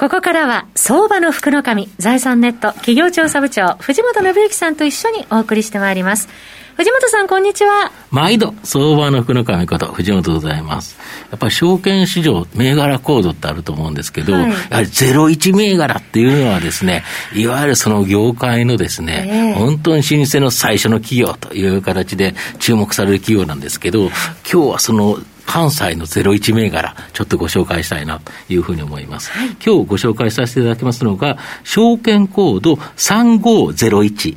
ここからは相場の福の神財産ネット企業調査部長藤本信之さんと一緒にお送りしてまいります藤本さん、こんにちは。毎度、相場の福の神こと、藤本でございます。やっぱり証券市場、銘柄コードってあると思うんですけど、はい、やはり01銘柄っていうのはですね、いわゆるその業界のですね、えー、本当に老舗の最初の企業という形で注目される企業なんですけど、今日はその関西の01銘柄、ちょっとご紹介したいなというふうに思います。はい、今日ご紹介させていただきますのが、証券コード3501。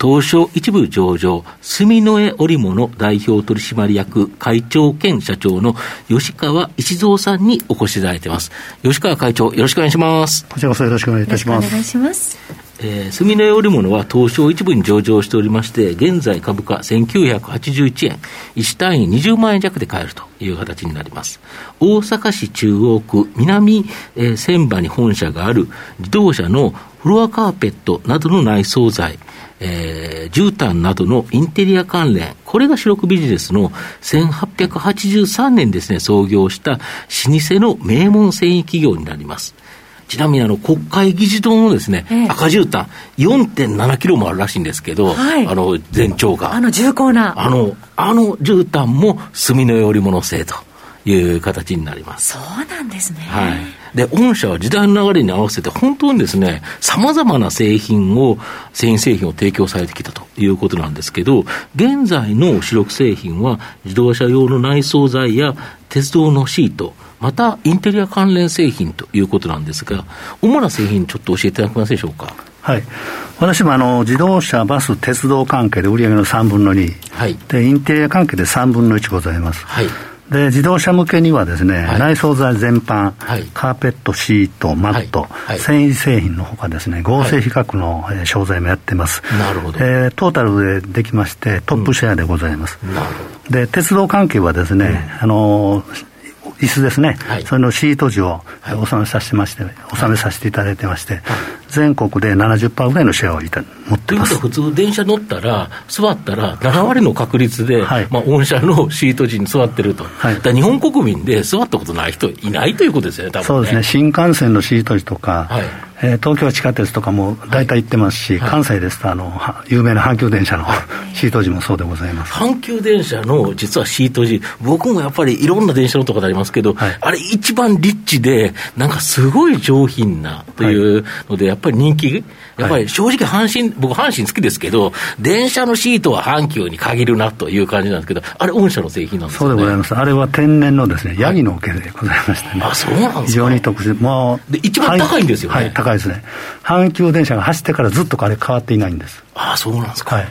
東証一部上場、住之江織物代表取締役会長兼社長の吉川一蔵さんにお越しいただいています。吉川会長、よろしくお願いします。こちらこそよろしくお願いいたします。お願いします。えー、住之江織物は東証一部に上場しておりまして、現在株価1981円、1単位20万円弱で買えるという形になります。大阪市中央区南、えー、千葉に本社がある自動車のフロアカーペットなどの内装材、えー、絨毯などのインテリア関連、これが主力ビジネスの1883年ですね、創業した老舗の名門繊維企業になります。ちなみにあの国会議事堂のですね、ええ、赤絨毯、4.7キロもあるらしいんですけど、はい、あの全長が。あの重厚な。あの、あの絨毯も墨の織物製という形になります。そうなんですね。はい。で、御社は時代の流れに合わせて、本当にですね、様々な製品を、繊維製品を提供されてきたということなんですけど、現在の主力製品は、自動車用の内装材や鉄道のシート、またインテリア関連製品ということなんですが、主な製品、ちょっと教えていただけますでしょうか？はい、私もあの自動車、バス、鉄道関係で売上の3分の2、はい、でインテリア関係で3分の1ございます。はいで自動車向けにはですね、はい、内装材全般、はい、カーペット、シート、マット、はい、繊維製品のほかですね、合成比較の、はい、商材もやってます。なるほど。えー、トータルでできまして、トップシェアでございます。うん、なるほど。で、鉄道関係はですね、うん、あのー椅子ですね、はい、それのシート地を納めさせてまして、納めさせていただいてまして、全国で70%ぐらいのシェアをいた持ってます。普通、電車乗ったら、座ったら、7割の確率で、はい、まあ、御社のシート地に座ってると、はい、日本国民で座ったことない人いないということですよね、多分ね。そうですね、新幹線のシート地とか、はいえー、東京地下鉄とかも大体行ってますし、はい、関西ですとあの有名な阪急電車のシート時もそうでございます阪急電車の実はシート時僕もやっぱりいろんな電車のとこでありますけど、はい、あれ一番リッチでなんかすごい上品なというので、やっぱり人気やっぱり正直阪神、僕阪神好きですけど、電車のシートは阪急に限るなという感じなんですけど、あれ、御社の製品なんですか、ね、そうでございます。あれは天然のですね、ヤギの毛でございましてね。あ、そうなんですか？非常に特殊。もう。で、一番高いんですよね。はい、高いですね。阪急電車が走ってからずっとあれ変わっていないんです。ああ、そうなんですか。はい。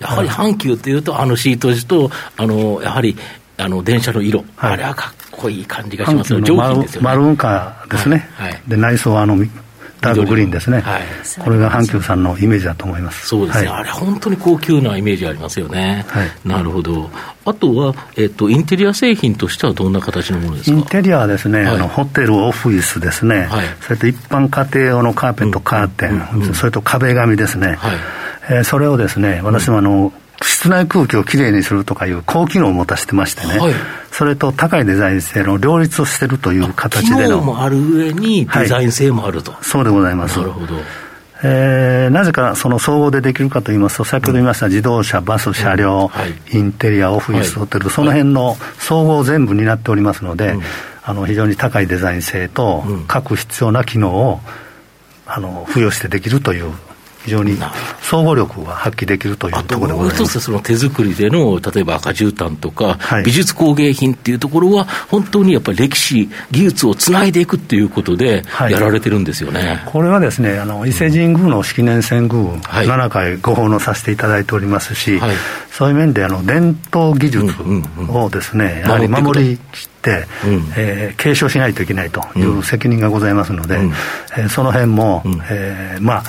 やはり阪急っていうと、あのシート地と、あの、やはり、あの、電車の色、はい、あれはかっこいい感じがしますよ。上品ですよね。マルーンカーですね。はい。で、内装はあの、ダークグリーンですね、はい、これが阪急さんのイメージだと思います。そうですね、はい、あれ、本当に高級なイメージありますよね、はい、なるほど、あとは、えっと、インテリア製品としてはどんな形のものですか？インテリアはですね、あのホテル、オフィスですね、それと一般家庭用のカーペット、カーテン、うん。うんうん、それと壁紙ですね、はい。えー、それをですね、私もあの、室内空気をきれいにするとかいう高機能を持たせてましてね、はい、それと高いデザイン性の両立をしてるという形での。もある上にデザイン性もあると。はい、そうでございます。なるほど。えー、なぜかその総合でできるかといいますと、先ほど言いました自動車、バス、車両、うん。はい、インテリア、オフィス、ホテル、その辺の総合全部担っておりますので、あの非常に高いデザイン性と、各必要な機能をあの付与してできるという非常に総合力が発揮できるというところでございます。一つその手作りでの、例えば赤絨毯とか、はい、美術工芸品っていうところは、本当にやっぱり歴史、技術をつないでいくっていうことで、やられてるんですよね、はい、これはですね、あの伊勢神宮の式年遷宮、はい、7回ご奉納させていただいておりますし、はい、そういう面であの伝統技術をですね、やはり守りきって、うん、えー、継承しないといけないという責任がございますので、うん、えー、その辺も、うん、えー、まあ、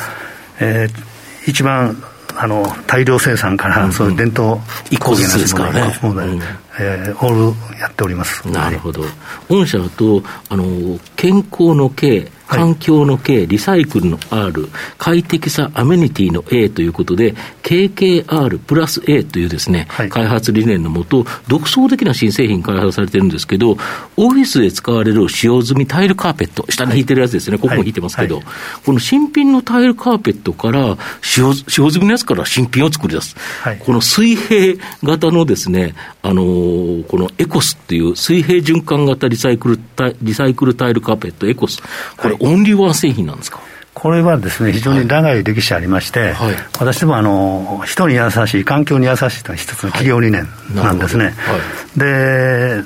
えー、一番あの大量生産から、そういう伝統工芸なしもね、えー、オールやっております。なるほど、御社とあの健康の経環境の K、リサイクルの R、快適さ、アメニティの A ということで、KKR プラス A というですね、はい、開発理念のもと、独創的な新製品開発されてるんですけど、オフィスで使われる使用済みタイルカーペット、下に引いてるやつですね、ここも引いてますけど、はい。はい、この新品のタイルカーペットから使用、使用済みのやつから新品を作り出す。この水平型のですね、あのー、このエコスっていう水平循環型リサイクルリサイクルタイルカーペットエコス。これオンリーワン製品なんですか？これはですね、非常に長い歴史ありまして、はい、私もあの人に優しい、環境に優しいというのは一つの企業理念なんですね。はい、で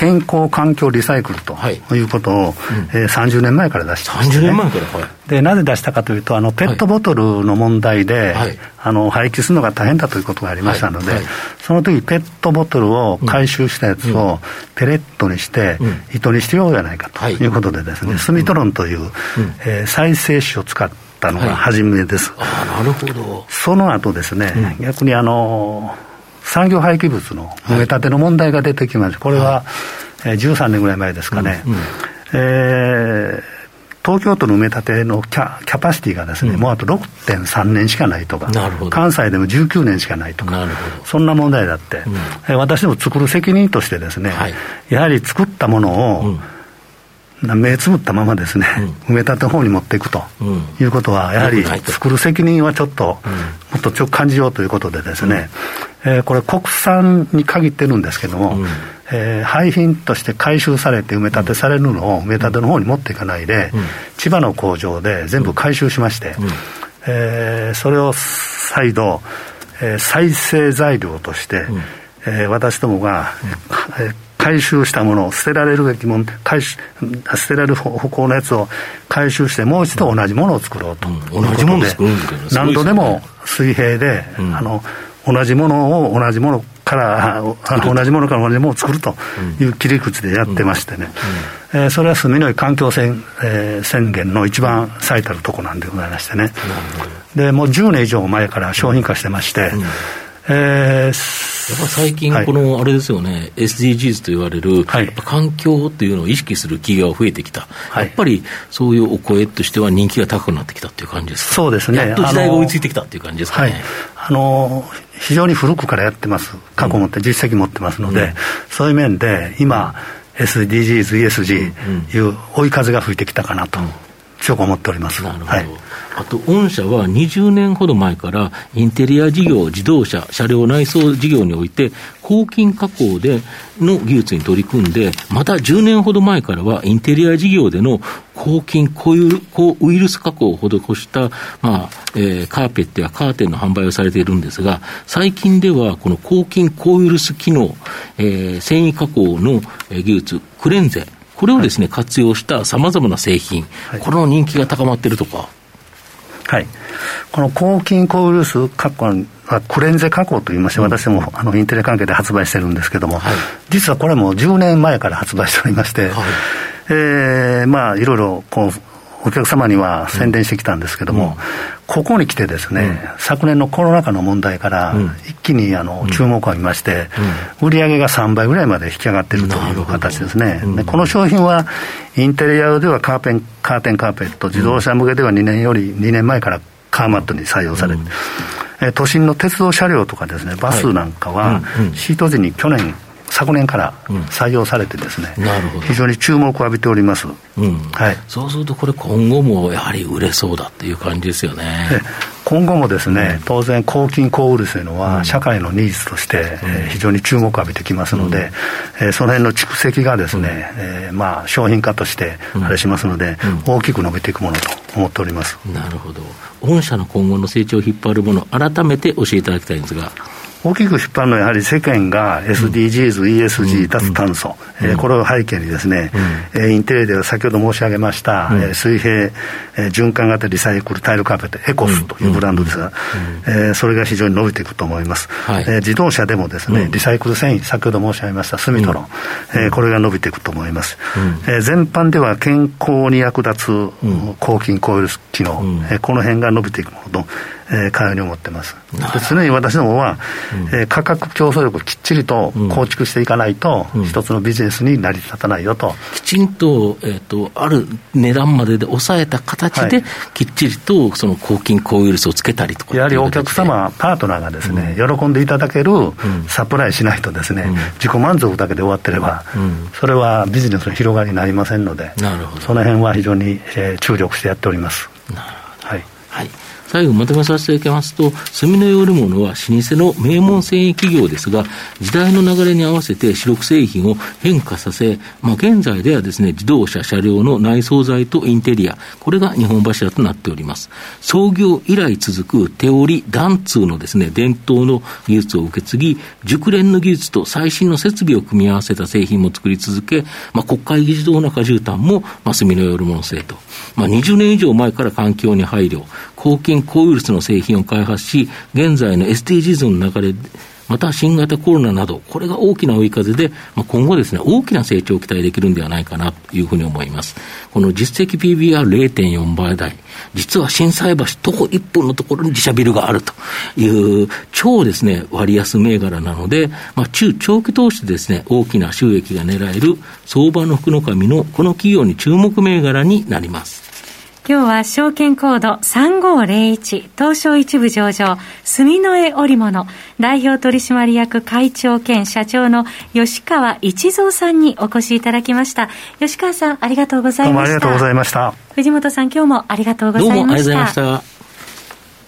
健康環境リサイクルとい。うことを、はいうん、えー、30年前から出してましね、30年前から、はい、でなぜ出したかというとあのペットボトルの問題で、はい、あの廃棄するのが大変だということがありましたので、はい。はい、その時ペットボトルを回収したやつをペレットにして、糸にしてようじゃないかとい。うことでですね、スミトロンという、えー、再生紙を使ったのが初めです、なるほど。その後ですね、逆にあの産業廃棄物の埋め立ての問題が出てきました、これは、えー、13年ぐらい前ですかね、うんうん、えー、東京都の埋め立てのキャキャパシティがですね、うん、もうあと6.3年しかないとか、関西でも19年しかないとか、そんな問題だって、うん、えー、私ども作る責任としてですね、はい、やはり作ったものを、うん目つぶったままですね、うん、埋め立ての方に持っていくということは、やはり作る責任はちょっと、もっと強く感じようということでですね、えー、これ国産に限ってるんですけども、うん、えー、廃品として回収されて埋め立てされるのを埋め立ての方に持っていかないで、うん、千葉の工場で全部回収しまして、うん、えー、それを再度、えー、再生材料として、うん、えー、私どもが、うん、えー回収したものを捨てられるべきもの回収捨てられる方向のやつを回収してもう一度同じものを作ろうと、うん、同じもの作るん何度でも水平で、うん、あの同じものを同じものから同じものから同じものを作るという切り口でやってましてね、うん。うん、えー、それは住みのい環境宣,、えー、宣言の一番最たるとこなんでございましてね、でもう10年以上前から商品化してまして、うんえー、やっぱ最近、このあれですよね、はい、SDGs と言われる、はい、環境というのを意識する企業が増えてきた、はい、やっぱりそういうお声としては人気が高くなってきたっていう感じですか、そうですね、やっと時代が追いついてきたっていう感じですかね。あの非常に古くからやってます、過去持って、実績持ってますので、うん、そういう面で、今、SDGs、ESG いう追い風が吹いてきたかなと。強く思っております。なるほど。はいあと、御社は20年ほど前から、インテリア事業、自動車、車両内装事業において、抗菌加工での技術に取り組んで、また10年ほど前からは、インテリア事業での抗菌、抗ウイルス加工を施した、まあえー、カーペットやカーテンの販売をされているんですが、最近では、この抗菌、抗ウイルス機能、えー、繊維加工の技術、クレンゼ、これをですね、はい、活用したさまざまな製品、はい、この人気が高まっているとか。はい、この抗菌抗ウイルス加工はクレンゼ加工といいまして、私もあのインテリ関係で発売してるんですけども、はい、実はこれも10年前から発売しておりまして、はい、えー、まあいろいろこうお客様には宣伝してきたんですけども、うん、ここに来てですね、うん、昨年のコロナ禍の問題から、一気にあの注目を浴びまして、うん、売上が3倍ぐらいまで引き上がっているという形ですね。でこの商品は、インテリアではカーペンカーテンカーペット、自動車向けでは2年より、2年前からカーマットに採用されて、え都心の鉄道車両とかですね、バスなんかは、シート時に去年、昨年から採用されてですね、うん、なるほど。非常に注目を浴びております、うん、はい、そうするとこれ今後もやはり売れそうだっていう感じですよね。今後もですね、うん、当然抗菌抗ウイルスというのは社会のニーズとして、えー、非常に注目を浴びてきますので、うん、えー、その辺の蓄積がですね、うん、えー、まあ、商品化としてあれしますので、大きく伸びていくものと思っております。なるほど。御社の今後の成長を引っ張るもの改めて教えていただきたいんですが大きく引っ張るのはやはり世間が SDGs、うん、ESG、脱炭素、うん、えー、これを背景にですね、うん、インテリでは先ほど申し上げました、うん、え水平、えー、循環型リサイクルタイルカーペットエコスというブランドですが、うん、えー、それが非常に伸びていくと思います、はい、えー、自動車でもですね、リサイクル繊維先ほど申し上げましたスミトロン、えー、これが伸びていくと思います、えー、全般では健康に役立つ抗菌コイル機能、えー、この辺が伸びていくものとえー、かように思ってます。常に私どもは、うん、えー、価格競争力をきっちりと構築していかないと、うん、一つのビジネスに成り立たないよと。きちんと、えっ、ー、と、ある値段までで抑えた形で、はい、きっちりとその抗菌抗ウイルスをつけたりとか。やはりお客様、パートナーがですね、うん、喜んでいただけるサプライしないとですね、自己満足だけで終わってれば、それはビジネスの広がりになりませんので、なるほどその辺は非常に、えー、注力してやっております。なるほど。はい。はい最後まとめさせていただきますと、住のよるものは老舗の名門繊維企業ですが、時代の流れに合わせて主力製品を変化させ、まあ、現在ではですね、自動車、車両の内装材とインテリア、これが日本柱となっております。創業以来続く手織り、段通のですね、伝統の技術を受け継ぎ、熟練の技術と最新の設備を組み合わせた製品も作り続け、まあ、国会議事堂の荷重端も、まあ、住のよるもの製と、まあ、20年以上前から環境に配慮、抗菌抗ウイルスの製品を開発し、現在の SDGs の流れまた新型コロナなど、これが大きな追い風で、まあ、今後ですね、大きな成長を期待できるんではないかなというふうに思います。この実績 PBR0.4 倍台、実は心斎橋徒歩1分のところに自社ビルがあるという超ですね、割安銘柄なので、まあ、中長期投資でですね、大きな収益が狙える相場の福の神のこの企業に注目銘柄になります。今日は証券コード3501東証一部上場住の江織物代表取締役会長兼社長の吉川一蔵さんにお越しいただきました。吉川さんありがとうございました。どうもありがとうございました。藤本さん今日もありがとうございました。どうもありがとうございました